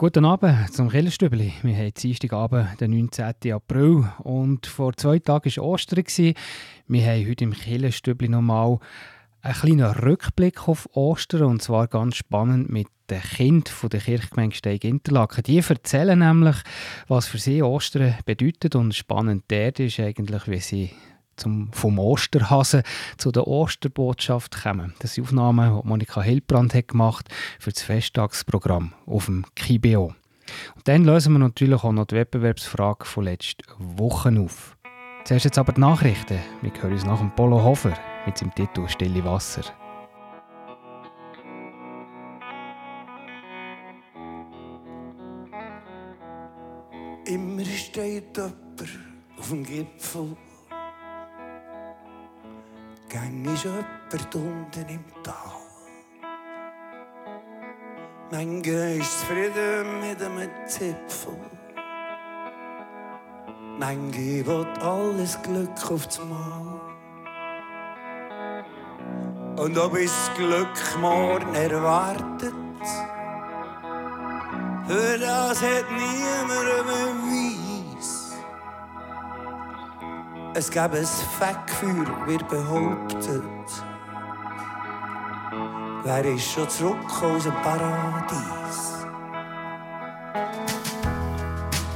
Guten Abend zum Killerstübli. Wir haben Dienstagabend, den 19. April und vor zwei Tagen war Ostern. Wir haben heute im Killerstübli nochmal einen kleinen Rückblick auf Ostern und zwar ganz spannend mit den Kindern der Kirchgemeinde Steig Interlaken. Die erzählen nämlich, was für sie Ostern bedeutet und spannend dort ist eigentlich, wie sie zum, vom Osterhasen zu der Osterbotschaft kommen. Das sind Aufnahmen, die Monika Hildbrand hat gemacht für das Festtagsprogramm auf dem KIBO. Und dann lösen wir natürlich auch noch die Wettbewerbsfrage von letzten Wochen auf. Zuerst jetzt aber die Nachrichten. Wir hören uns nach dem Polo Hofer mit seinem Titel Stille Wasser. Immer steht jemand auf dem Gipfel Gang ist jemand unten im Tal. Manche ist zufrieden mit einem Zipfel. Manche will alles Glück aufs Mal. Und ob es Glück morgen erwartet, für das hat niemand einen Es gäbe ein Fettgefühl, wird behauptet. Wer ist schon zurück aus dem Paradies?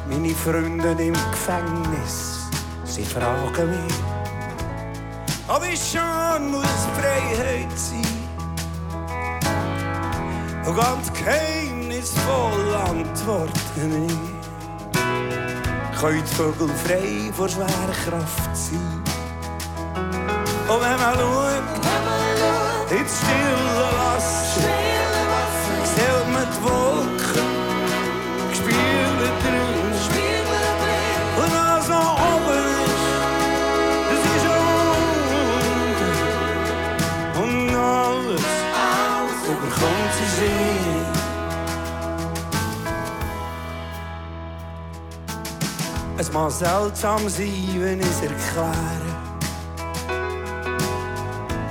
Meine Freunde im Gefängnis, sie fragen mich, ob ich schon muss Freiheit sein. Und ganz geheimnisvoll antworten ich die Vögel frei vor schwerer Kraft sein. Und wenn man schaut, ins stille Mag seltsam sein, wenn ich es erkläre.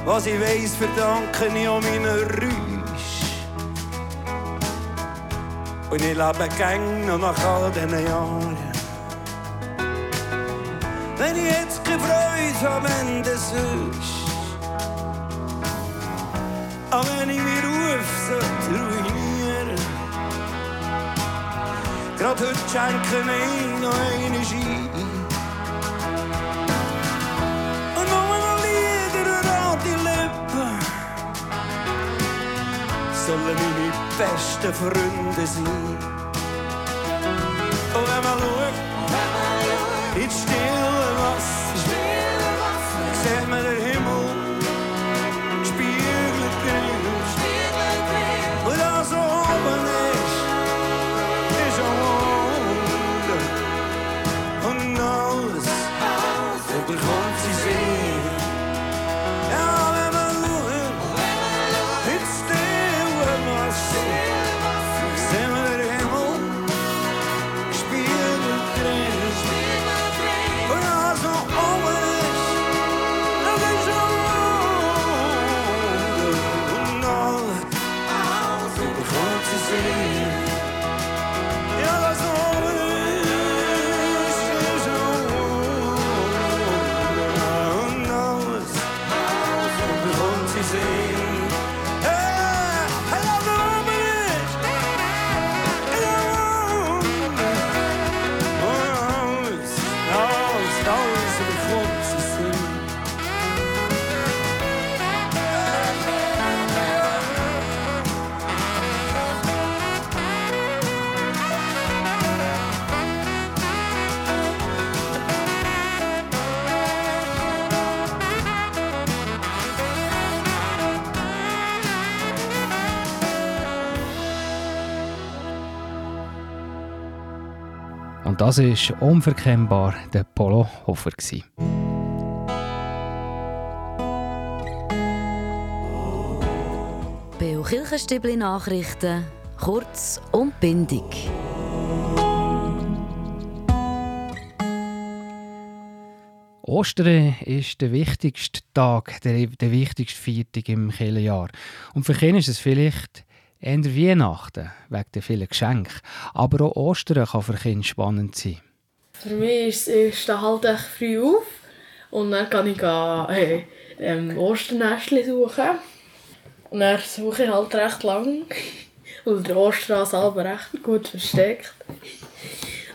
Was ich weiss, verdanke ich an meinen Rüsch. Und ich lebe gäng noch nach all diesen Jahren. Wenn ich jetzt Freude habe, wenn das ist. Aber wenn ich meinen Ruf sollte ruinieren Gerade heute schenken wir noch eine Ski. Und nur noch Lieder an die Lippen sollen meine besten Freunde sein. Das ist unverkennbar der Polo Hofer. gewesen. Beo Kirchenstübli Nachrichten, kurz und bindig. Ostern ist der wichtigste Tag, der, der wichtigste Feiertag im Kirchenjahr. Und für Kinder ist es vielleicht Eher Weihnachten, wegen der vielen Geschenke. Aber auch Ostern kann für Kinder spannend sein. Für mich ist es halt echt früh auf und dann kann ich hey, ähm, Osternestchen suchen. Und dann suche ich halt recht lang, weil der Osterhase selber recht gut versteckt.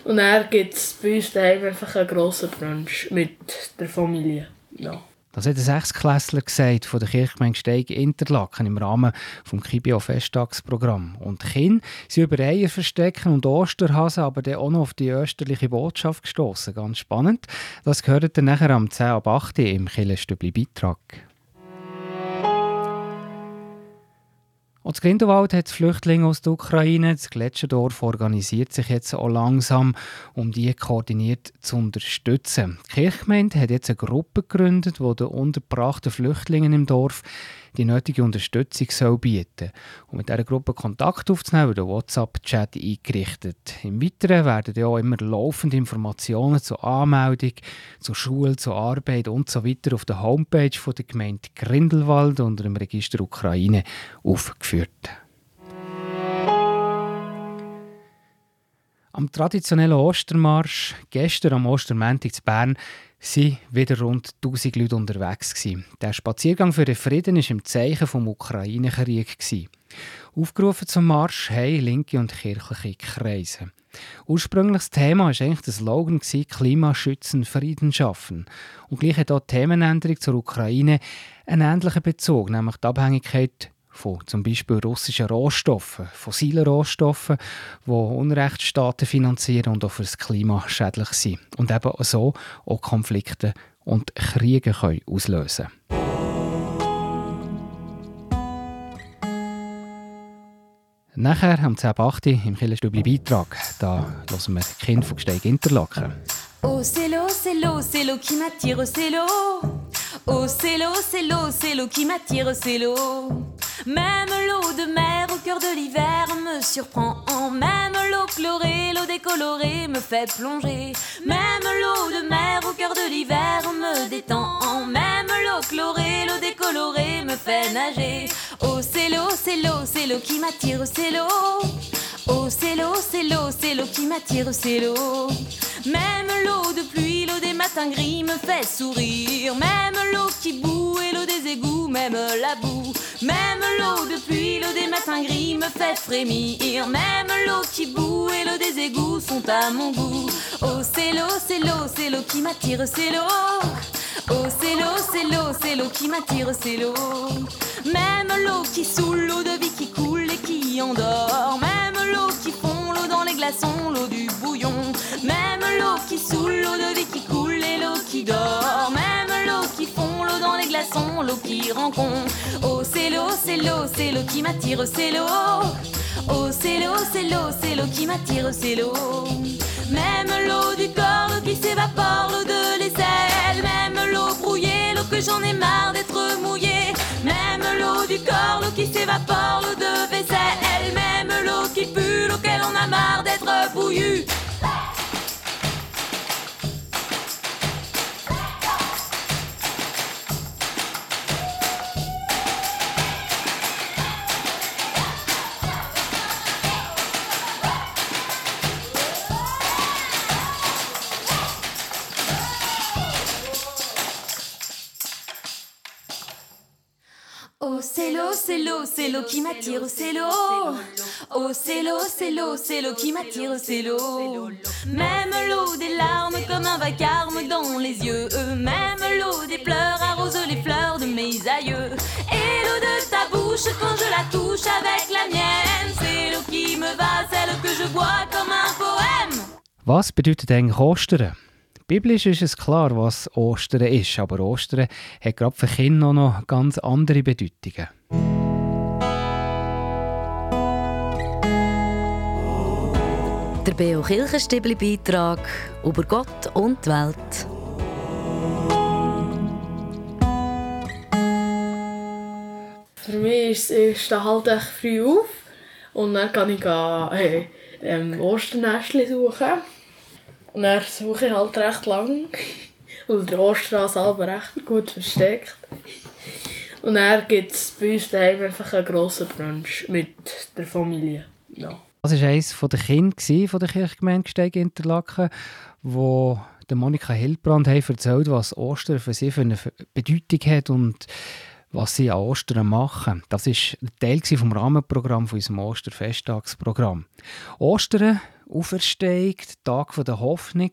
Und dann gibt es bei uns einfach einen grossen Brunch mit der Familie. Ja. Das hat ein Sechsklässler gesagt von der Kirchgemeinde Steig Interlaken im Rahmen des Kibio Festtagsprogramm. Und Kinder sind über Eier verstecken und Osterhasen, aber dann auch noch auf die österliche Botschaft gestoßen. Ganz spannend. Das gehört dann nachher am 10 ab 8 im Killenstübli Beitrag. Und Grindelwald hat Flüchtlinge aus der Ukraine. Das Gletscherdorf organisiert sich jetzt auch langsam, um die koordiniert zu unterstützen. Die Kirchgemeinde hat jetzt eine Gruppe gegründet, die den unterbrachten Flüchtlingen im Dorf die nötige Unterstützung soll bieten Und mit dieser Gruppe Kontakt aufzunehmen, wird ein WhatsApp-Chat eingerichtet. Im Weiteren werden ja auch immer laufende Informationen zur Anmeldung, zur Schule, zur Arbeit und so weiter auf der Homepage von der Gemeinde Grindelwald unter dem Register Ukraine aufgeführt. Am traditionellen Ostermarsch, gestern am Ostermäntig zu Bern, waren wieder rund 1000 Leute unterwegs. Der Spaziergang für den Frieden war im Zeichen des Ukraine-Kriegs. Aufgerufen zum Marsch haben linke und kirchliche Kreise. Ursprüngliches Thema war eigentlich der Slogan Klimaschützen, Frieden schaffen. Und gleich hat auch die Themenänderung zur Ukraine einen ähnlichen Bezug, nämlich die Abhängigkeit von zum Beispiel russischen Rohstoffen, fossilen Rohstoffen, die Unrechtsstaaten finanzieren und auch für das Klima schädlich sind. Und eben so auch Konflikte und Kriege können auslösen Nachher am 10.8. im Killerstübli Beitrag, da hören wir Kind von Gsteig Interlaken. Oh, c'est l'eau, c'est l'eau, c'est l'eau qui m'attire, c'est l'eau. Oh, c'est l'eau, c'est l'eau, c'est l'eau qui m'attire, c'est l'eau. Même l'eau de mer au cœur de l'hiver me surprend. Même l'eau chlorée, l'eau décolorée me fait plonger. Même l'eau de mer au cœur de l'hiver me détend. Même l'eau chlorée, l'eau décolorée me fait nager. Oh, c'est l'eau, c'est l'eau, c'est l'eau qui m'attire, c'est l'eau. Oh, c'est l'eau, c'est l'eau, c'est l'eau qui m'attire, c'est l'eau. Même l'eau de pluie, l'eau des matins gris me fait sourire. Même l'eau qui boue et l'eau des égouts, même la boue. Même l'eau de pluie, l'eau des matins gris me fait frémir. Même l'eau qui boue et l'eau des égouts sont à mon goût. Oh, c'est l'eau, c'est l'eau, c'est l'eau qui m'attire, c'est l'eau. Oh, c'est l'eau, c'est l'eau, c'est l'eau qui m'attire, c'est l'eau. Même l'eau qui saoule, l'eau de vie qui coule et qui endort. Même l'eau qui fond, l'eau dans les glaçons, l'eau du bouillon. Même l'eau qui saoule, l'eau de vie qui coule et l'eau qui dort. Même l'eau qui fond, l'eau dans les glaçons, l'eau qui rencontre. Oh, c'est l'eau, c'est l'eau, c'est l'eau qui m'attire, c'est l'eau. Oh, c'est l'eau, c'est l'eau, c'est l'eau qui m'attire, c'est l'eau. Même l'eau du corps, qui s'évapore, l'eau de l'aisselle. Même que j'en ai marre d'être mouillée. Même l'eau du corps, l'eau qui s'évapore, l'eau de vaisselle. Même l'eau qui pue, l'eau qu'elle en a marre d'être bouillue. L'eau, qui m'attire, c'est l'eau. Oh, c'est l'eau, c'est l'eau, c'est l'eau qui m'attire, c'est l'eau. Même l'eau des larmes comme un vacarme dans les yeux. Même l'eau des pleurs arrose les fleurs de mes aïeux. Et l'eau de ta bouche quand je la touche avec la mienne. C'est l'eau qui me va, celle que je bois comme un poème. Was bedeutet eigentlich Ostern? Biblisch ist es klar, was Ostern ist, aber Ostern hat gerade für Kinder noch ganz andere Bedeutungen. Der Beo Kirchenstibli Beitrag über Gott und die Welt. Für mich ist es stehe halt echt früh auf und dann kann ich gehen, hey, ähm, Osternestchen suchen. Und dann suche ich halt recht lang, weil der Osterhase selber recht gut versteckt. Und dann gibt es bei uns daheim einfach einen grossen Brunch mit der Familie. Ja. Das war eines der Kinder der Kirchgemeinde Gsteig Interlaken, wo Monika Hildbrand erzählt, was Ostern für sie für eine Bedeutung hat und was sie an Ostern machen. Das war Teil vom Rahmenprogramm von unserem Osterfesttagsprogramm. Ostern, Auferstehung, Tag der Hoffnung.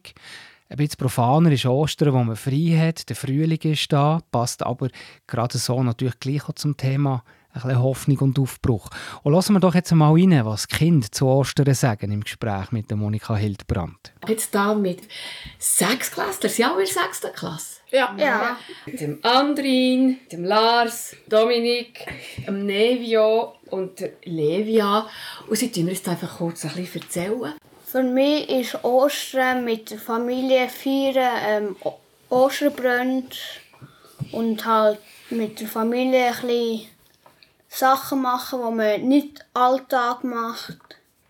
Ein bisschen profaner ist Ostern, wo man frei hat, der Frühling ist da, passt aber gerade so natürlich gleich auch zum Thema ein bisschen Hoffnung und Aufbruch. Und lassen wir doch jetzt mal rein, was die Kinder zu Ostern sagen im Gespräch mit der Monika Hildbrand. Jetzt da mit sechs Klässlern, sind auch in der sechsten Klasse. Ja. ja. Dem Andrin, dem Lars, Dominik, dem Nevio und der Levia. Und sie tun jetzt einfach kurz ein bisschen erzählen. Für mich ist Ostern mit der Familie feiern, ähm, Osterbrunch und halt mit der Familie ein bisschen Sachen machen, die man nicht Alltag macht.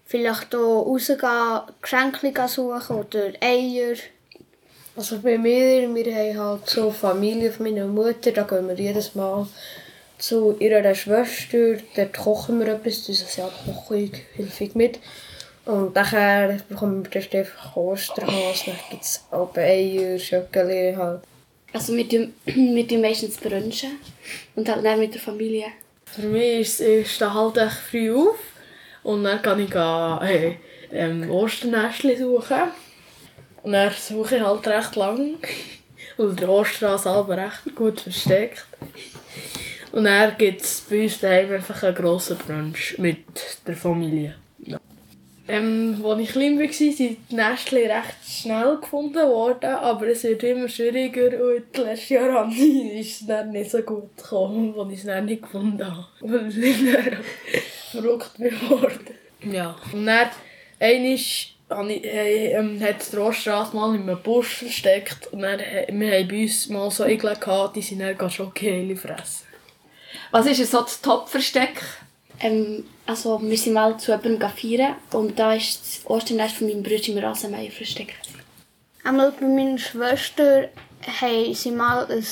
Vielleicht hier rausgehen, Geschenke suchen oder Eier. Also bei mir, wir haben halt so Familie von meiner Mutter, da gehen wir jedes Mal zu ihrer Schwester, dort kochen wir etwas, das ist ja Kochung häufig mit. Und nachher bekommen wir dann einfach Osterhas, dann gibt es auch Eier, Schokolade halt. Also wir tun, wir tun meistens brunchen und halt dann mit der Familie. Für mich ist es halt echt früh auf und dann kann ich hey, ähm, Osternestchen suchen. Und dann suche ich halt recht lang, weil der Osterhase selber recht gut versteckt. Und dann gibt es bei uns daheim einfach einen grossen Brunch mit der Familie. Ähm, als ich klein war, sind die Nestchen recht schnell gefunden worden, aber es wird immer schwieriger und die letzten Jahre ist es dann nicht so gut gekommen, als ich es dann nicht gefunden habe. Weil ich dann verrückt geworden. Ja. Und dann, einmal ähm, hat die Rohrstrasse mal in einem Busch versteckt und dann, wir haben bei uns mal so Igel gehabt, die sind dann Schokokehle fressen. Was ist so das Top-Versteck? Ähm, also wir sind mal zu jemandem feiern und da ist das Osternest von meinem Bruder im Rasenmeier versteckt. Einmal bei meiner Schwester haben sie mal ein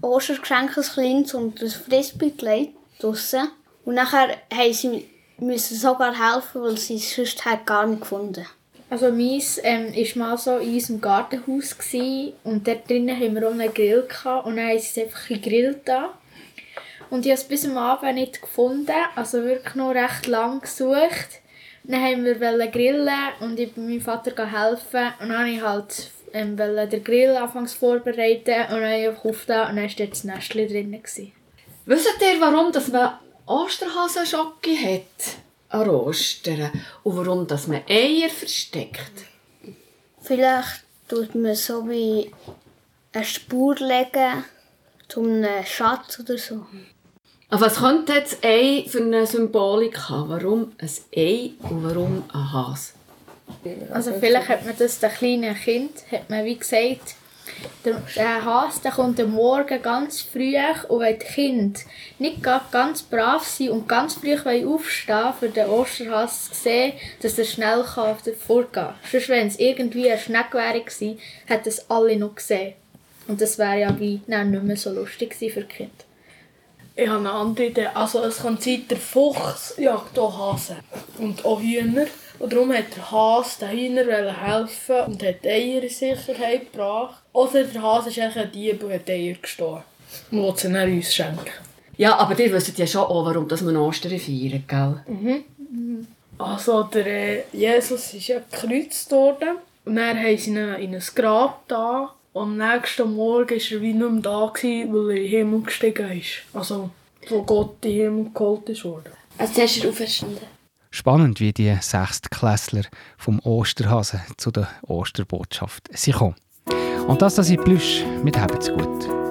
Ostergeschenk, ein kleines und ein Frisbee gelegt draussen. Und nachher haben sie müssen sogar helfen, weil sie es sonst gar nicht gefunden Also meins ähm, war mal so in unserem Gartenhaus gewesen, und dort drinnen haben wir auch einen Grill gehabt, und dann haben sie es einfach gegrillt da. Und ich habe es bis am Abend nicht gefunden, also wirklich noch recht lang gesucht. Dann haben wir grillen und ich bin meinem Vater helfen und dann habe ich halt ähm, den Grill anfangs vorbereiten und dann habe ich aufgetan und dann war das Nestchen drin. Gewesen. Wisst ihr, warum dass man Osterhasenschocke hat an Ostern und warum dass man Eier versteckt? Vielleicht tut man so wie eine Spur legen zu einem Schatz oder so. Was könnte jetzt Ei für eine Symbolik haben? Warum ein Ei und warum ein Hase? Also vielleicht hat man das den kleinen Kind, hat man wie gesagt, der, der Hase der kommt am Morgen ganz früh und wenn die Kinder nicht ganz brav sind und ganz früh aufstehen für den Osterhase zu sehen, dass er schnell vorgehen kann. Sonst, wenn es irgendwie ein Schneck wäre, hätten es alle noch gesehen. Und das wäre ja wie nicht mehr so lustig für die Kinder. Ich habe eine andere Idee. Also es kann sein, der Fuchs jagt auch Hasen und auch Hühner. Und darum hat der Hase den Hühnern helfen und hat Eier in Sicherheit gebracht. Oder der Hase ist eigentlich ein Dieb und hat Eier gestohlen. Und will sie dann uns schenken. Ja, aber ihr wisst ja schon auch, warum man Ostern feiert, gell? Mhm. Also der äh, Jesus ist ja gekreuzigt worden. Und dann haben sie ihn in ein Grab da am nächsten Morgen war er wie nicht mehr da, gewesen, weil er in den Himmel gestiegen ist. Also, wo Gott in den Himmel geholt ist worden. Also ist er auferstanden. Spannend, wie die Sechstklässler vom Osterhasen zu der Osterbotschaft sie kommen. Und das, das ist Plüsch mit Habt's gut.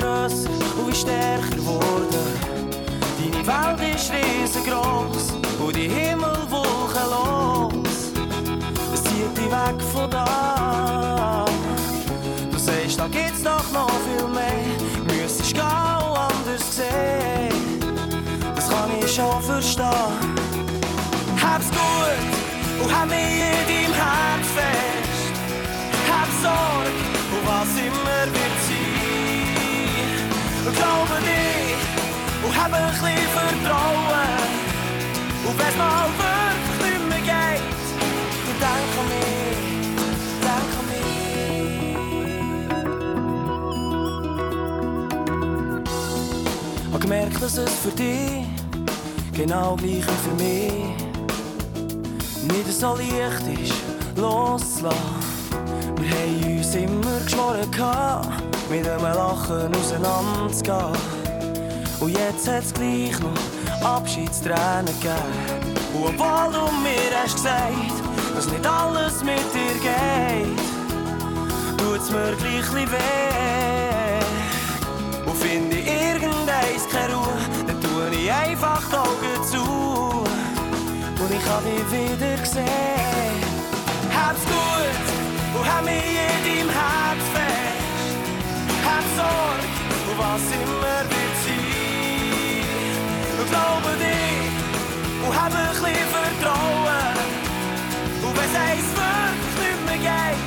Grösser und wie stärker geworden. Deine Welt ist riesengroß und die Himmel wolkenlos. weg von da. Du sagst, da gibt's doch noch viel mehr. Müsstest gehen anders sehen. Das kann ich schon verstehen. Hab's gut und hab mich in deinem Herz fest. Hab Sorge und was immer wird sein. Und glaube dich und hab ein bisschen Vertrauen. Und wenn's mal wirklich nicht mehr geht, dann denk an mich, denk an mich. Hab gemerkt, dass es für dich genau gleich wie für mich nicht so leicht ist, loszulassen. Wir haben uns immer geschworen, mit einem Lachen auseinanderzugehen. Und jetzt hat es gleich noch Abschiedstränen gegeben. Und obwohl du mir hast gesagt, dass nicht alles mit dir geht, tut's mir gleich weh. Und finde ich irgendeins keine Ruhe, dann tue ich einfach die Augen zu. Und ich hab dich wieder gesehen. Hab's gut und hab mich in deinem Herz fest. Und was immer wird sein. Und glaube dich und hab ein bisschen Vertrauen. Und wenn's eins wirklich nicht mehr geht,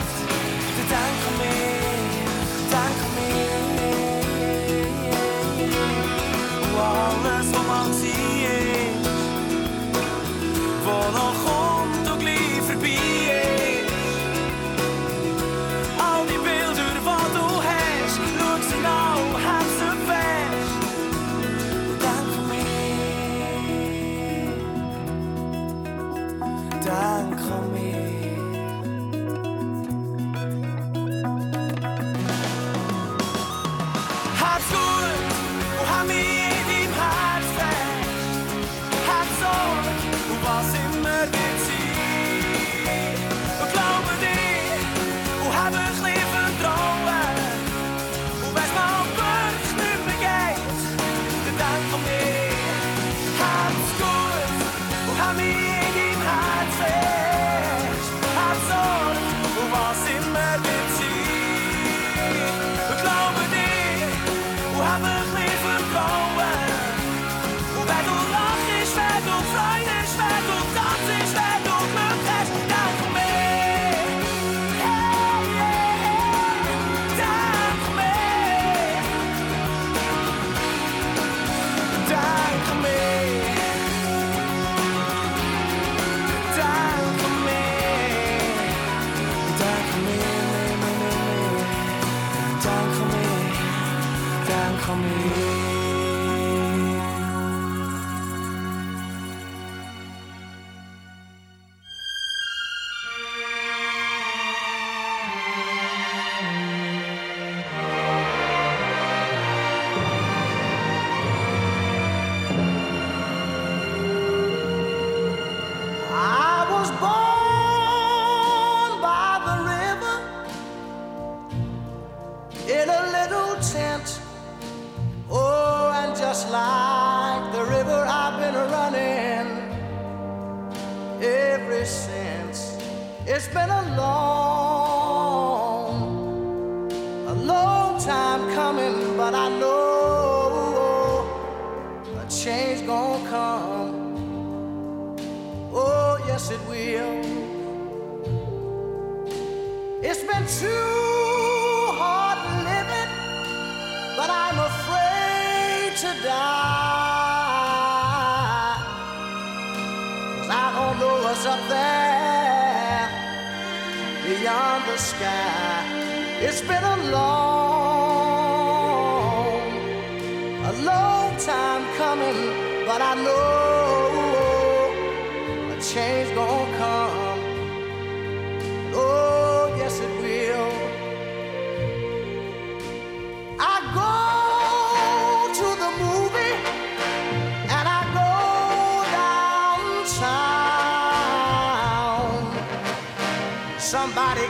dann denk an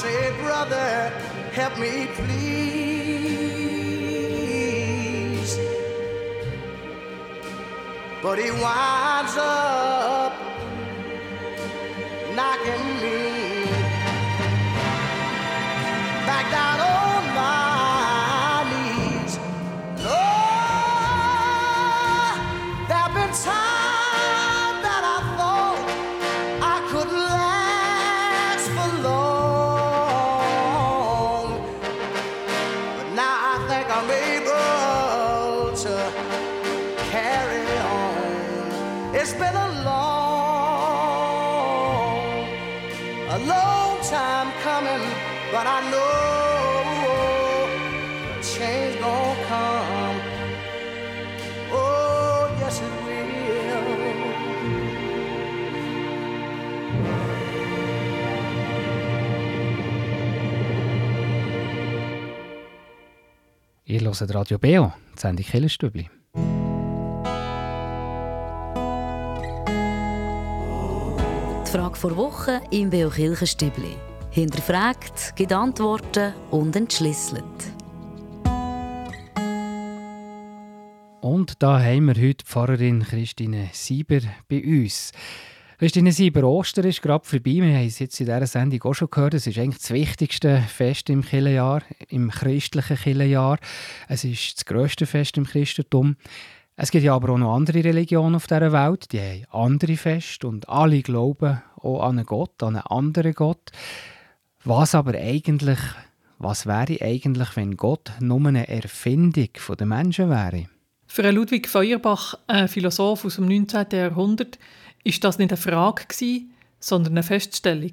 say, Brother, help me, please. But he winds up knocking me Hört Radio Beo, die Sendung Killerstübli. Die Frage vor Woche im Beo Kirchenstübli. Hinterfragt, gibt Antworten und entschlüsselt. Und da haben wir heute Pfarrerin Christine Sieber bei uns. Christine Sieber, Ostern ist gerade vorbei. Wir haben es jetzt in dieser Sendung auch schon gehört. Es ist eigentlich das wichtigste Fest im Kirchenjahr, im christlichen Kirchenjahr. Es ist das grösste Fest im Christentum. Es gibt ja aber auch noch andere Religionen auf dieser Welt, die haben andere Feste und alle glauben auch an einen Gott, an einen anderen Gott. Was aber eigentlich, was wäre eigentlich, wenn Gott nur eine Erfindung der Menschen wäre? Für Ludwig Feuerbach, ein Philosoph aus dem 19. Jahrhundert, ist das nicht eine Frage gewesen, sondern eine Feststellung.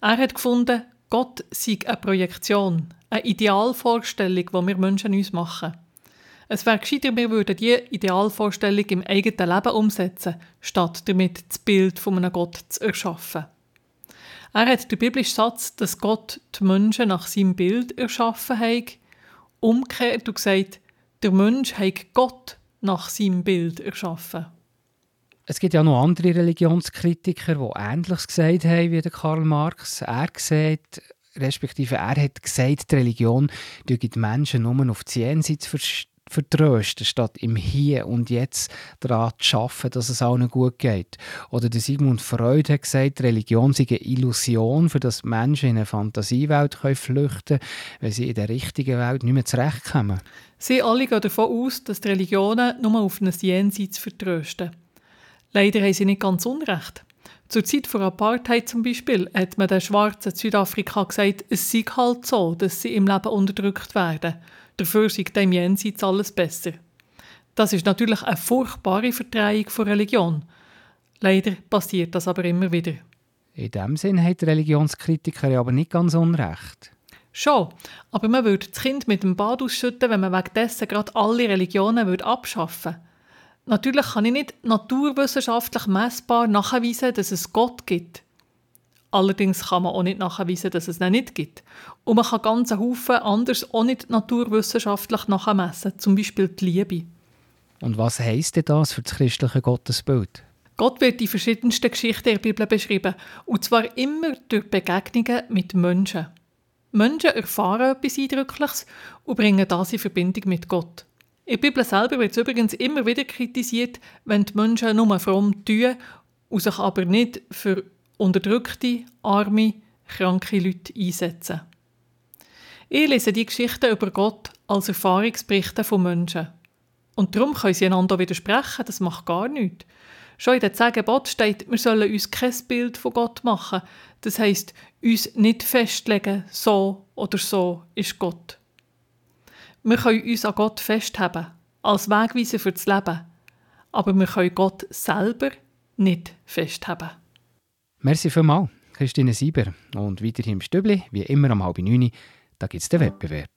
Er hat gefunden, Gott sei eine Projektion, eine Idealvorstellung, die wir Menschen uns machen. Es wäre gescheiter, wir würden diese Idealvorstellung im eigenen Leben umsetzen, statt damit das Bild von einem Gott zu erschaffen. Er hat den biblischen Satz, dass Gott die Menschen nach seinem Bild erschaffen hat, umgekehrt und gesagt, der Mensch hat Gott nach seinem Bild erschaffen. Es gibt ja noch andere Religionskritiker, die Ähnliches gesagt haben wie der Karl Marx. Er gesagt, respektive er hat gesagt, die Religion die Menschen nur auf die Jenseits vertrösten, statt im Hier und Jetzt daran zu arbeiten, dass es allen gut geht. Oder der Sigmund Freud hat gesagt, Religion sei eine Illusion, für dass Menschen in eine Fantasiewelt können flüchten können, wenn sie in der richtigen Welt nicht mehr zurechtkommen. Sie alle gehen davon aus, dass die Religionen nur auf ein Jenseits vertrösten. Leider haben sie nicht ganz unrecht. Zur Zeit von Apartheid zum Beispiel hat man den Schwarzen Südafrika gesagt, es sei halt so, dass sie im Leben unterdrückt werden. Dafür sei dem Jenseits alles besser. Das ist natürlich eine furchtbare Verdrehung von Religion. Leider passiert das aber immer wieder. In dem Sinn hat Religionskritiker ja aber nicht ganz unrecht. Schon, aber man würde das Kind mit dem Bad ausschütten, wenn man wegen dessen gerade alle Religionen würde abschaffen würde. Natürlich kann ich nicht naturwissenschaftlich messbar nachweisen, dass es Gott gibt. Allerdings kann man auch nicht nachweisen, dass es ihn nicht gibt. Und man kann ganz Haufen anders auch nicht naturwissenschaftlich nachmessen, zum Beispiel die Liebe. Und was heisst denn das für das christliche Gottesbild? Gott wird in verschiedensten Geschichten der Bibel beschrieben, und zwar immer durch Begegnungen mit Menschen. Menschen erfahren etwas Eindrückliches und bringen das in Verbindung mit Gott. In der Bibel selber wird es übrigens immer wieder kritisiert, wenn die Menschen nur fromm tun und sich aber nicht für unterdrückte, arme, kranke Leute einsetzen. Ich lese die Geschichten über Gott als Erfahrungsberichte von Menschen. Und darum können sie einander widersprechen, das macht gar nichts. Schon in den zehn steht, wir sollen uns kein Bild von Gott machen. Das heisst, uns nicht festlegen, so oder so ist Gott. Wir können uns an Gott festhalten, als Wegweiser für das Leben. Aber wir können Gott selber nicht festhalten. Merci vielmals, Christine Sieber. Und weiterhin im Stübli, wie immer am halb neun, da gibt es den Wettbewerb.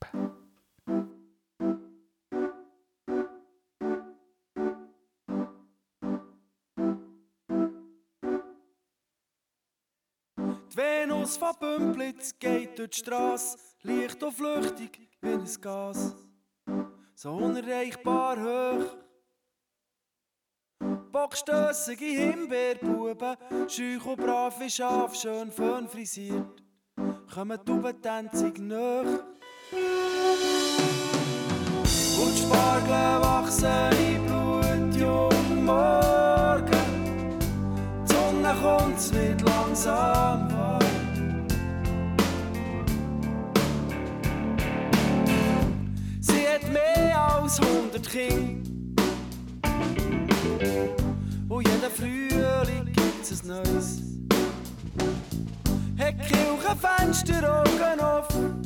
Venus von Bümplitz geht durch die Strasse, leicht und flüchtig wie ein Gas. So unerreichbar hoch. Bockstössige Himbeerbuben, schüch und brave Schaf, schön fön frisiert, kommen die Ubentänzig nach. Und die Spargel wachsen im Blut, jung morgen. Die Sonne kommt, es wird langsam mehr als 100 Kinder. Und jeden Frühling gibt's ein neues. Hat Kirchenfenster Augen offen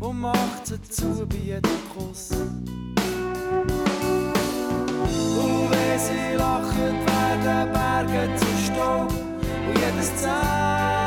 und macht sie zu bei jedem Kuss. Und wenn sie lachen, werden Berge zu Staub und jedes Zehen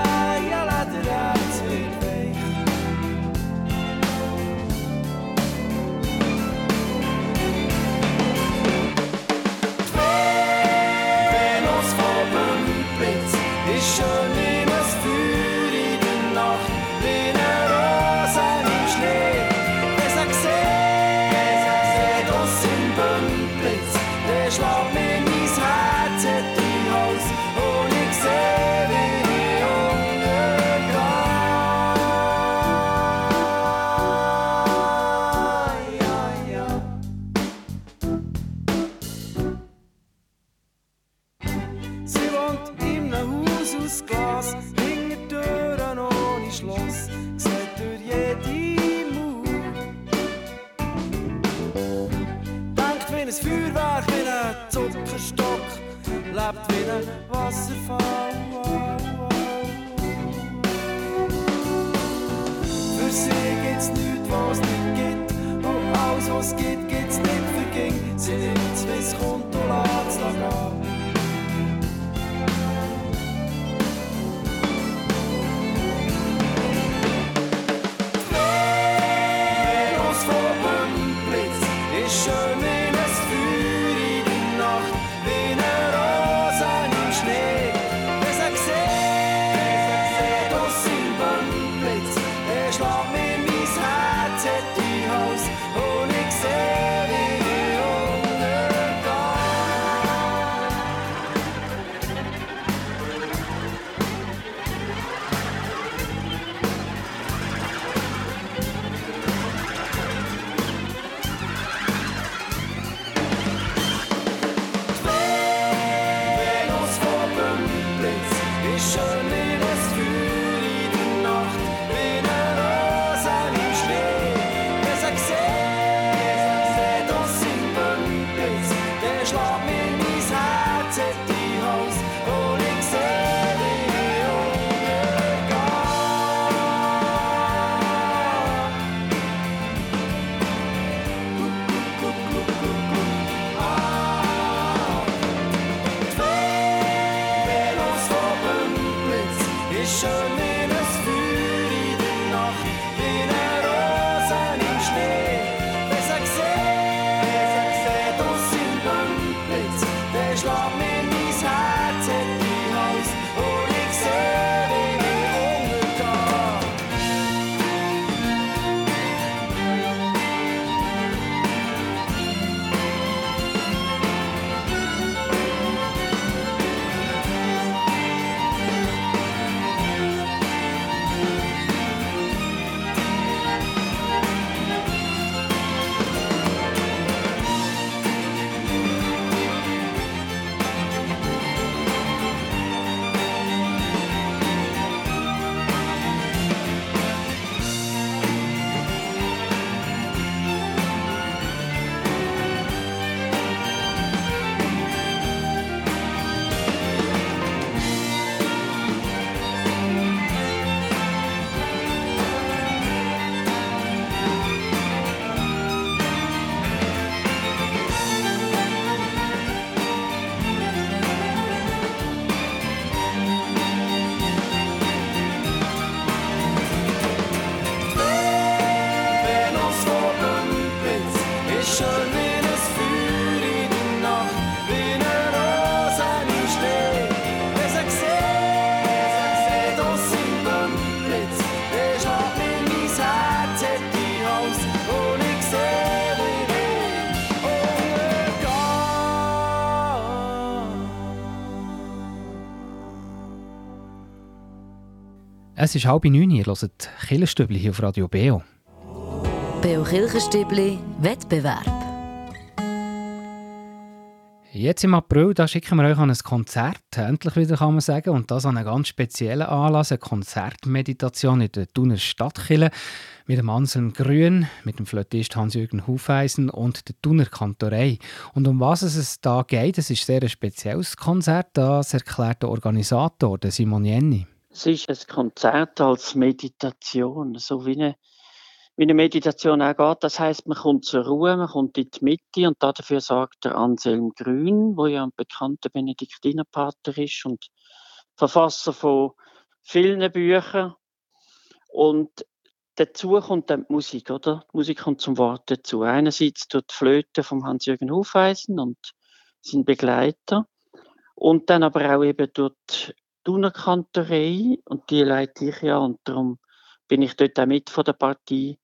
Es ist halb neun, ihr hört Killerstübli hier auf Radio Beo. Beo Kirchenstübli Wettbewerb. Jetzt im April da schicken wir euch an ein Konzert, endlich wieder kann man sagen, und das an einen ganz speziellen Anlass, eine Konzertmeditation in der Thuner Stadtkille mit dem Anselm Grün, mit dem Flötist Hans-Jürgen Hufeisen und der Thuner Kantorei. Und um was es da geht, es ist sehr ein spezielles Konzert, das erklärt der Organisator, der Simon Jenny. Es ist ein Konzert als Meditation, so wie eine, wie eine Meditation auch geht. Das heißt, man kommt zur Ruhe, man kommt in die Mitte und dafür sorgt der Anselm Grün, wo ja ein bekannter Benediktinerpater ist und Verfasser von vielen Büchern. Und dazu kommt dann die Musik, oder? Die Musik kommt zum Wort dazu. Einerseits durch die Flöte von Hans-Jürgen Hufeisen und sein Begleiter. Und dann aber auch eben durch Thunerkantorei und die leite ich ja und darum bin ich dort auch mit von der Partie.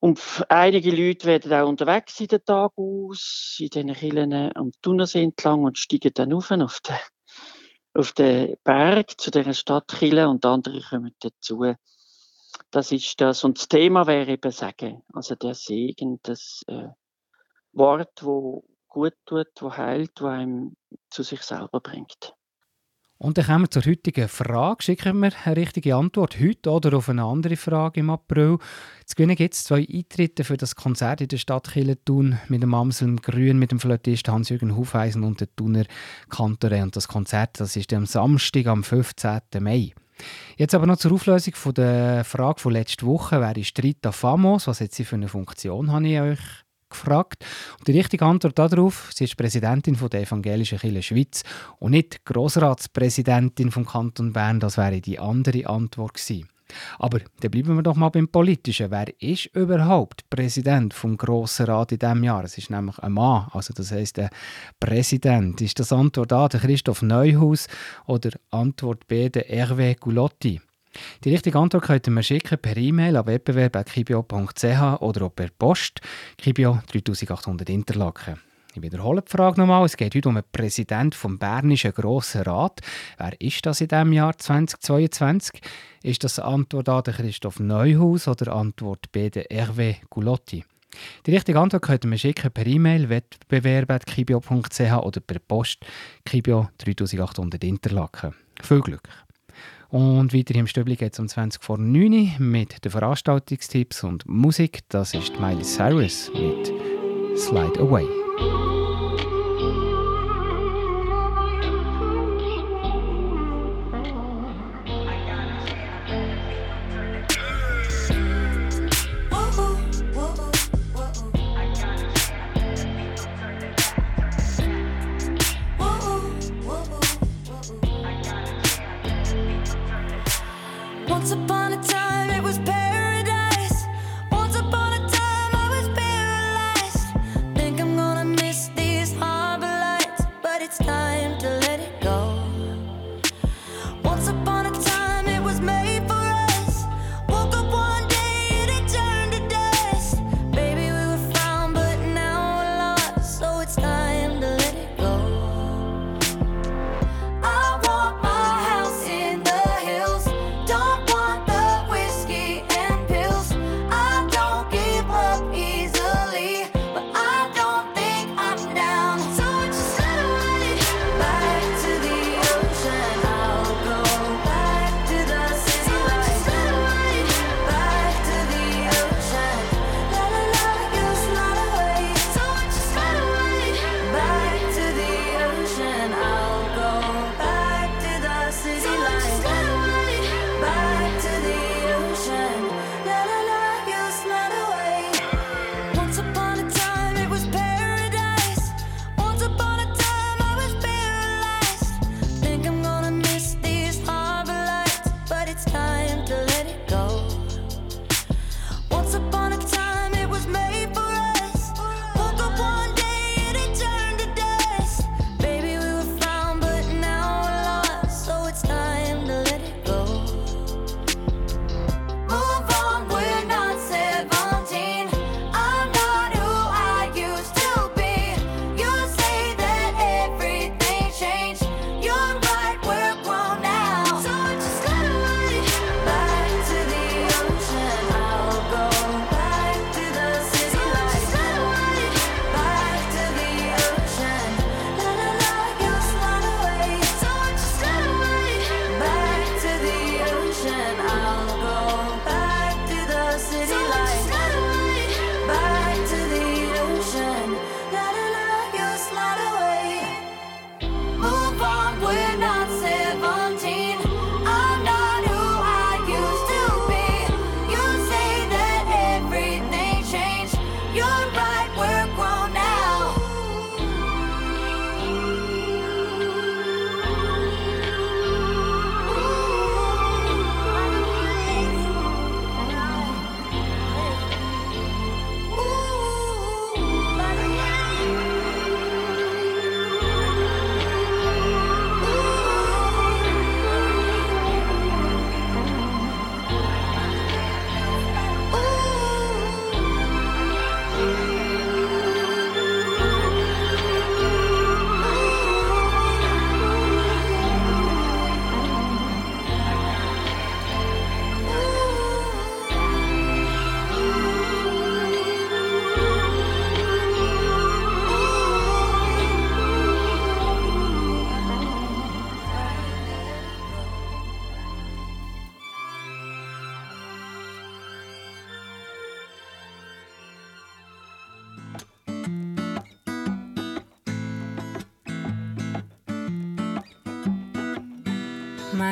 Und einige Leute werden auch unterwegs in den Tag aus, in diesen Kirchen am Thunersee entlang und steigen dann auf, den, auf den Berg zu dieser Stadtkille und andere kommen dazu. Das ist das. Und das Thema wäre eben Sagen. Also der Segen, das äh, Wort, wo gut tut, wo heilt, wo einem zu sich selber bringt. Und dann kommen wir zur heutigen Frage. Schicken wir eine richtige Antwort heute oder auf eine andere Frage im April. Zu gewinnen gibt es zwei Eintritte für das Konzert in der Stadt Killetun mit dem Amseln Grün, mit dem Flötist Hans-Jürgen Hufeisen und der Thuner Kantore. Und das Konzert das ist am Samstag, am 15. Mai. Jetzt aber noch zur Auflösung von der Frage von letzter Woche. Wer ist Rita Famos? Was hat sie für eine Funktion, habe ich euch gefragt. Und die richtige Antwort darauf, sie ist Präsidentin von der Evangelischen Kirche Schweiz und nicht Grossratspräsidentin vom Kanton Bern. Das wäre die andere Antwort gewesen. Aber dann bleiben wir doch mal beim Politischen. Wer ist überhaupt Präsident vom Grossen Rat in diesem Jahr? Es ist nämlich ein Mann, also das heißt der Präsident. Ist das Antwort A der Christoph Neuhaus oder Antwort B der Hervé Goulotti? Die richtige Antwort könnt ihr mir schicken per E-Mail an wettbewerb.kibio.ch oder auch per Post. Kibio 3800 Interlaken. Ich wiederhole die Frage nochmal. Es geht heute um den Präsident vom Bernischen Grossen Rat. Wer ist das in diesem Jahr 2022? Ist das Antwort A der Christoph Neuhaus oder Antwort B der Hervé Goulotti? Die richtige Antwort könnt ihr mir schicken per E-Mail wettbewerb.kibio.ch oder per Post Kibio 3800 Interlaken. Viel Glück! Und weiter im Stübli geht es um 20 vor 9 mit den Veranstaltungstipps und Musik. Das ist Miley Cyrus mit Slide Away.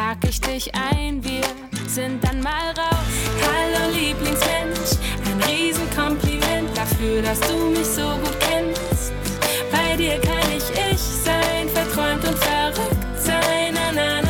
Pack ich dich ein, wir sind dann mal raus. Hallo Lieblingsmensch, ein Riesenkompliment dafür, dass du mich so gut kennst. Bei dir kann ich ich sein, verträumt und verrückt sein. Na, na, na,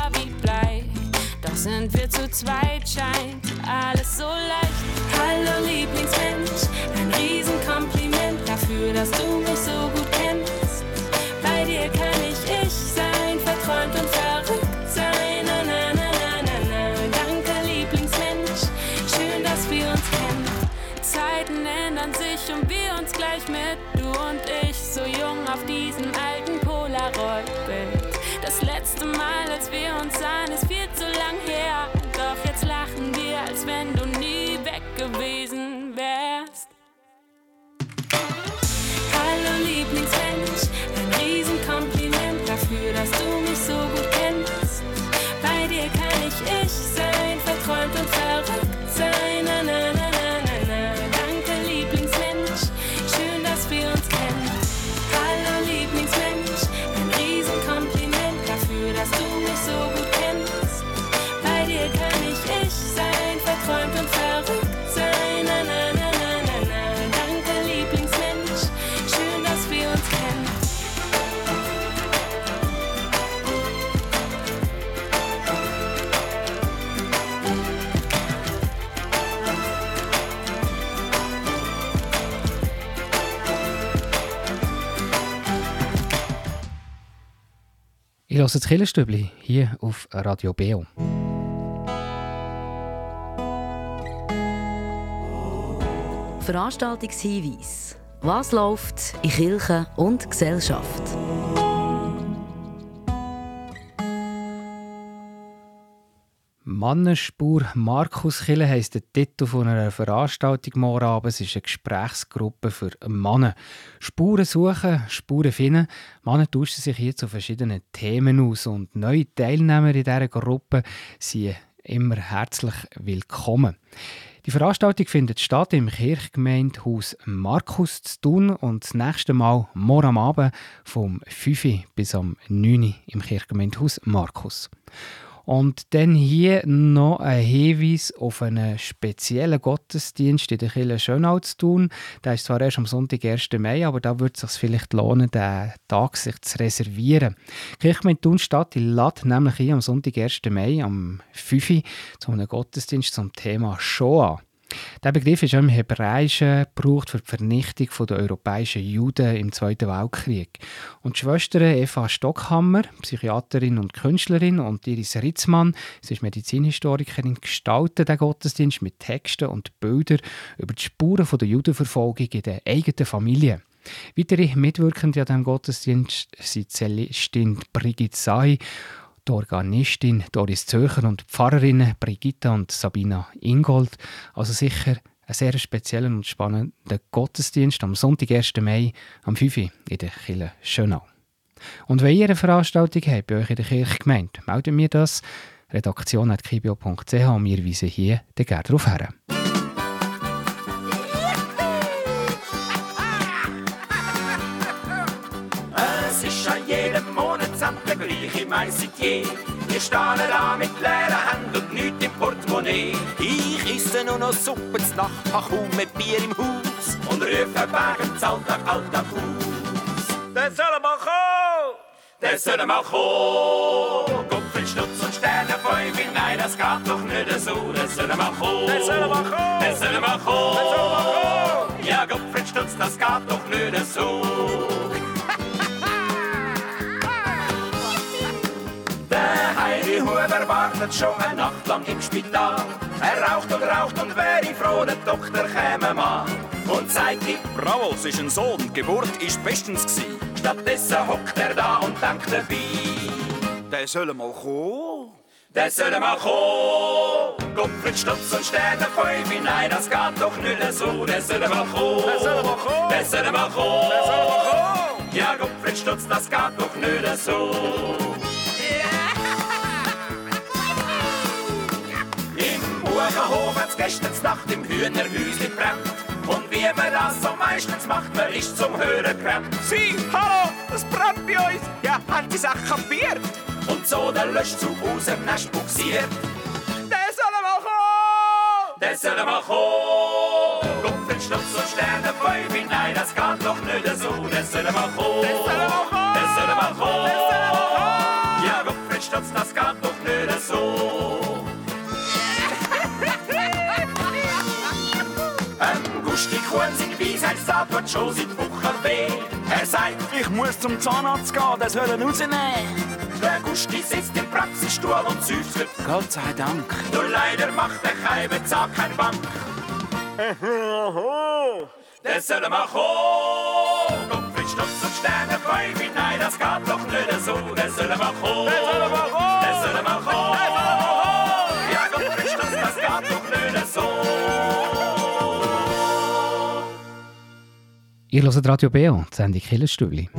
Doch sind wir zu zweit, scheint alles so leicht. Hallo Lieblingsmensch, ein Riesenkompliment dafür, dass du mich so gut kennst. Bei dir kann ich ich sein, verträumt und verrückt sein. Na, na, na, na, na, na. Danke Lieblingsmensch, schön, dass wir uns kennen. Zeiten ändern sich und wir uns gleich mit. Du und ich, so jung auf diesem alten Polaroid-Bild. Das letzte Mal, als wir uns sahen, ist viel zu lang her. Doch jetzt lachen wir, als wenn du nie weg gewesen wärst. Hallo Lieblingsmensch, ein Riesenkompliment dafür, dass du mich so gut kennst. Bei dir kann ich ich sein, verträumt und verrückt Ich höre das Killerstübli hier auf Radio Beo. Veranstaltungshinweis. Was läuft in Kirche und Gesellschaft? Mannenspur Markuskille heisst der Titel von einer Veranstaltung morgen Abend. Es ist eine Gesprächsgruppe für Männer. Spuren suchen, Spuren finden. Männer tauschen sich hier zu verschiedenen Themen aus und neue Teilnehmer in dieser Gruppe sind immer herzlich willkommen. Die Veranstaltung findet statt im Kirchgemeindehaus Markus zu Thun und das nächste Mal morgen am Abend vom 5 Uhr bis am 9 Uhr im Kirchgemeindehaus Markus. Und dann hier noch ein Hinweis auf einen speziellen Gottesdienst in der Kirche Schönau zu tun. Der ist zwar erst am Sonntag, 1. Mai, aber da würde es sich vielleicht lohnen, den Tag sich zu reservieren. Die Kirchgemeinde Thunstadt lädt nämlich ein am Sonntag, 1. Mai, am 5. Uhr, zu einem Gottesdienst zum Thema Shoah. Der Begriff ist im Hebräischen gebraucht für die Vernichtung der europäischen Juden im Zweiten Weltkrieg. Und die Schwester Eva Stockhammer, Psychiaterin und Künstlerin, und Iris Ritzmann, sie ist Medizinhistorikerin, gestalten den Gottesdienst mit Texten und Bildern über die Spuren der Judenverfolgung in der eigenen Familie. Weitere Mitwirkende an diesem Gottesdienst sind Celestin Brigitte Sahi, die Organistin Doris Zöcher und die Pfarrerinnen Brigitta und Sabina Ingold. Also sicher ein sehr spezieller und spannender Gottesdienst am Sonntag, 1. Mai, am 5. Uhr in der Kirche Schönau. Und wenn ihr eine Veranstaltung habt bei euch in der Kirchgemeinde, meldet mir das redaktion.kibio.ch und wir weisen hier gerne darauf her. Je. Wir stehen da mit leeren Händen und nichts im Portemonnaie. Ich esse nur noch Suppe zur Nacht, hab kaum mehr Bier im Haus. Und rufe wegen Alltag, Alltag aus. Der soll mal kommen! Der soll mal kommen! Gupfel, Stutz und Sterne, nein, das geht doch nicht so. Der soll mal kommen! Der soll mal kommen! Der soll mal kommen! Ja, Gupfel, Stutz, das geht doch nicht so. Heidi Huber wartet schon eine Nacht lang im Spital. Er raucht und raucht und wäre froh, der Doktor käme mal und sagt ihm, Bravo, es ist ein Sohn, die Geburt ist bestens gsi. Stattdessen hockt er da und denkt dabei. Der soll mal kommen. Der soll mal kommen. Gottfried Stutz und Sterne Fäume, nein, das geht doch nicht so. Der soll mal kommen. Der soll mal kommen. Der soll mal kommen. Der soll mal kommen. Ja, Gottfried Stutz, das geht doch nicht so. Buchenhof hat's gestern Nacht im Hühnerhäusli brennt. Und wie man das so meistens macht, man ist zum Hören gerannt. Sie, hallo, es brennt bei uns. Ja, haben die Sache kapiert? Und so der Löschzug aus dem Nest buxiert. Der soll mal kommen! Der soll mal kommen! Gottfried Stutz und Sterne Fäume, nein, das geht doch nicht so. Der soll mal kommen! Der soll mal kommen! Der soll mal kommen! Kuhn, sein Weisheitszahn tut schon seit Wochen weh. Er sagt, ich muss zum Zahnarzt gehen, der soll ihn rausnehmen. Der Gusti sitzt im Praxisstuhl und seufzt. Gott sei Dank. Nur leider macht er kein Bezahn, kein Bank. der soll mal kommen. Gottfried Stutz und Sterne Fäume, nein, das geht doch nicht so. Der soll mal kommen. Der soll mal kommen. Der soll mal kommen. Der soll mal kommen. Ihr hört Radio Beo, die Sendung Killerstübli.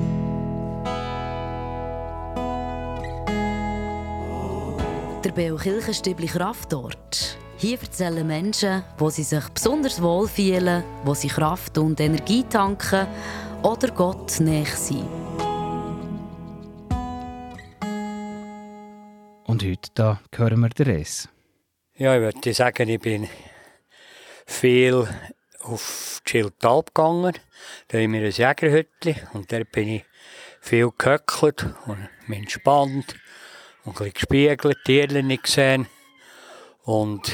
Der Beo Kirchenstübli Kraftort. Hier erzählen Menschen, wo sie sich besonders wohl fühlen, wo sie Kraft und Energie tanken oder Gott näher sind. Und heute da hören wir den Rest. Ja, ich würde sagen, ich bin viel auf die Schildalp gegangen. Da haben wir ein Jägerhütchen und dort bin ich viel gehöckelt und mich entspannt und ein bisschen gespiegelt, Tierchen gesehen. Und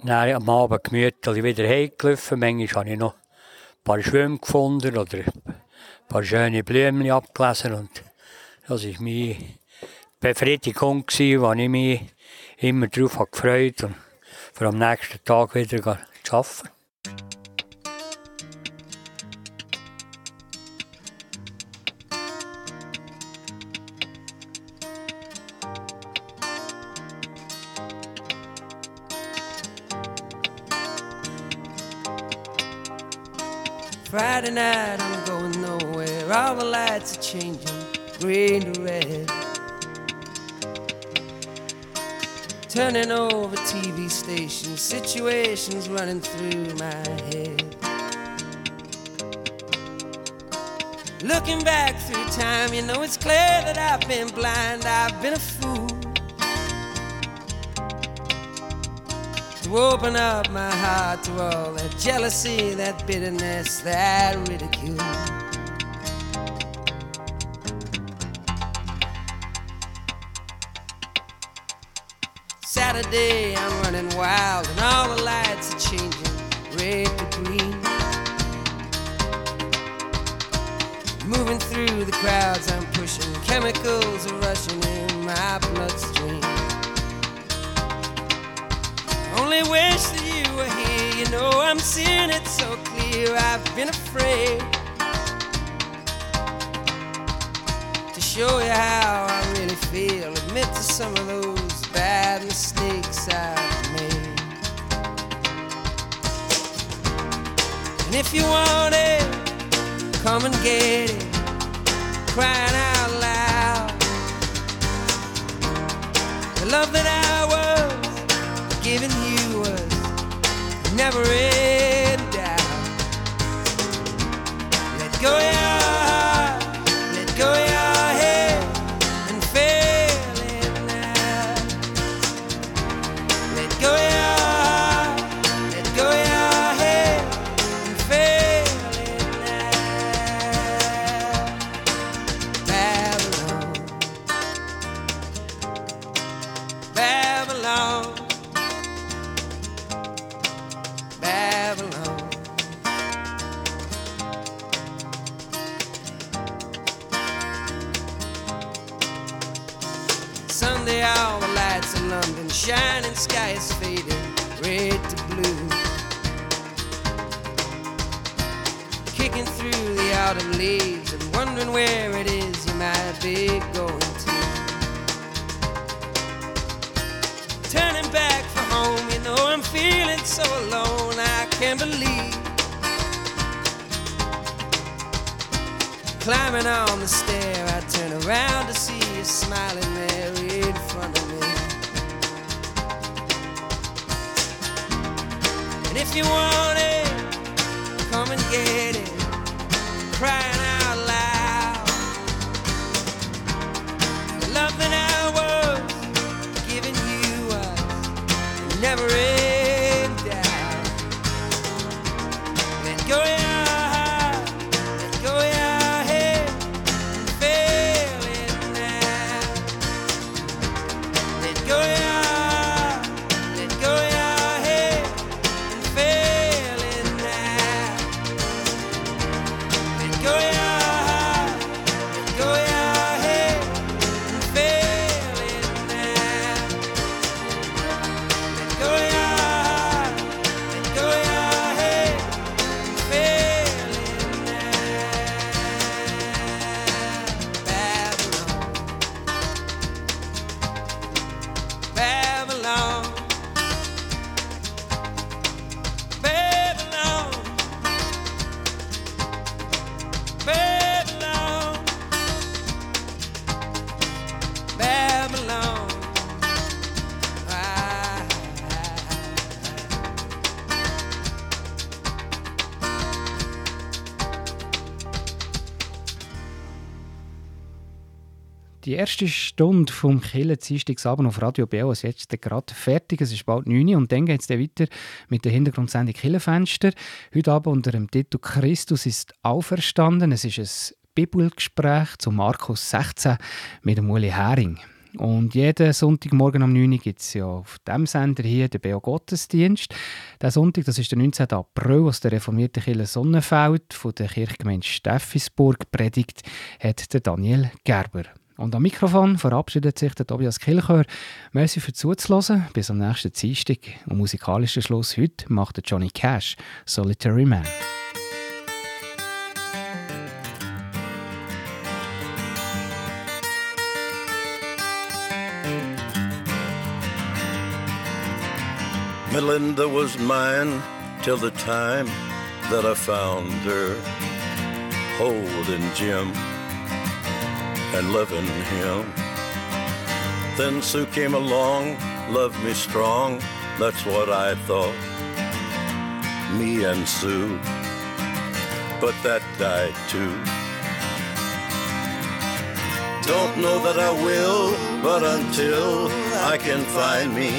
dann am Abend gemütlich wieder heimgelaufen. Manchmal habe ich noch ein paar Schwämme gefunden oder ein paar schöne Blümchen abgelesen. Und das war meine Befriedigung, wo ich mich immer darauf gefreut habe, für am nächsten Tag wieder zu arbeiten. Friday night, I'm going nowhere. All the lights are changing, green to red. Turning over TV stations, situations running through my head. Looking back through time, you know it's clear that I've been blind, I've been a Open up my heart to all that jealousy, that bitterness, that ridicule. Saturday, I'm running wild, and all the lights are changing red to green. Moving through the crowds, I'm pushing chemicals are rushing in my bloodstream. Only wish that you were here. You know I'm seeing it so clear. I've been afraid to show you how I really feel. Admit to some of those bad mistakes I've made. And if you want it, come and get it. Crying out loud. The love that I never in the autumn leaves and wondering where it is you might be going to. Turning back for home, you know I'm feeling so alone, I can't believe. Climbing on the stair, I turn around to see you smiling there in front of me. And if you want it, come and get it. Crying out loud. The love that I was giving you was never in Die erste Stunde vom Killen Dienstagsabend auf Radio Beo ist jetzt gerade fertig. Es ist bald 9 Uhr und dann geht es weiter mit der Hintergrundsendung Killenfenster. Heute Abend unter dem Titel «Christus ist auferstanden». Es ist ein Bibelgespräch zu Markus 16 mit dem Uli Hering. Und jeden Sonntagmorgen um 9 Uhr gibt es ja auf dem Sender hier den Beo Gottesdienst. Der Sonntag, das ist der 19. April, aus der reformierten Kirche Sonnenfeld von der Kirchgemeinde Steffisburg predigt, hat der Daniel Gerber. Und am Mikrofon verabschiedet sich der Tobias Kilchör. Merci für zuzuhören. Bis am nächsten Dienstag. Und musikalischen Schluss heute macht Johnny Cash, Solitary Man. Melinda was mine till the time that I found her holding Jim and loving him. Then Sue came along, loved me strong, that's what I thought. Me and Sue, but that died too. Don't know that I will, but until I can find me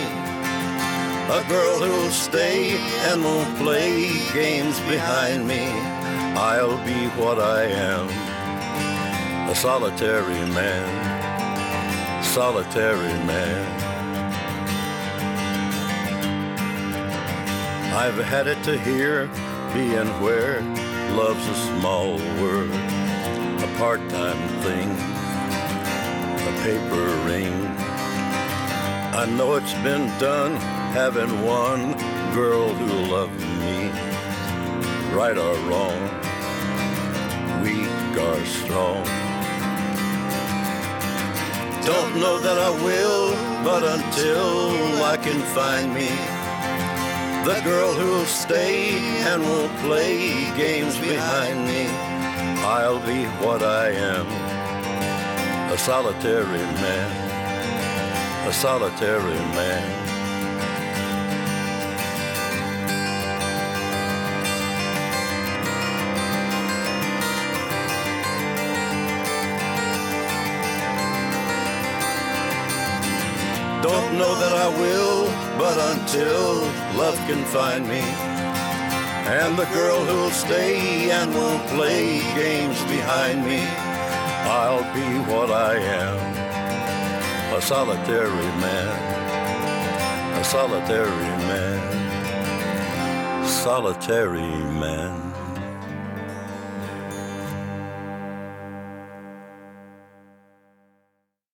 a girl who'll stay and won't play games behind me. I'll be what I am, solitary man, solitary man. I've had it to hear, being where love's a small word, a part-time thing, a paper ring. I know it's been done having one girl who loved me, right or wrong, weak or strong. Don't know that I will, but until I can find me the girl who'll stay and won't play games behind me, I'll be what I am, a solitary man, a solitary man. Until love can find me, and the girl who'll stay and won't play games behind me, I'll be what I am, a solitary man, a solitary man, solitary man.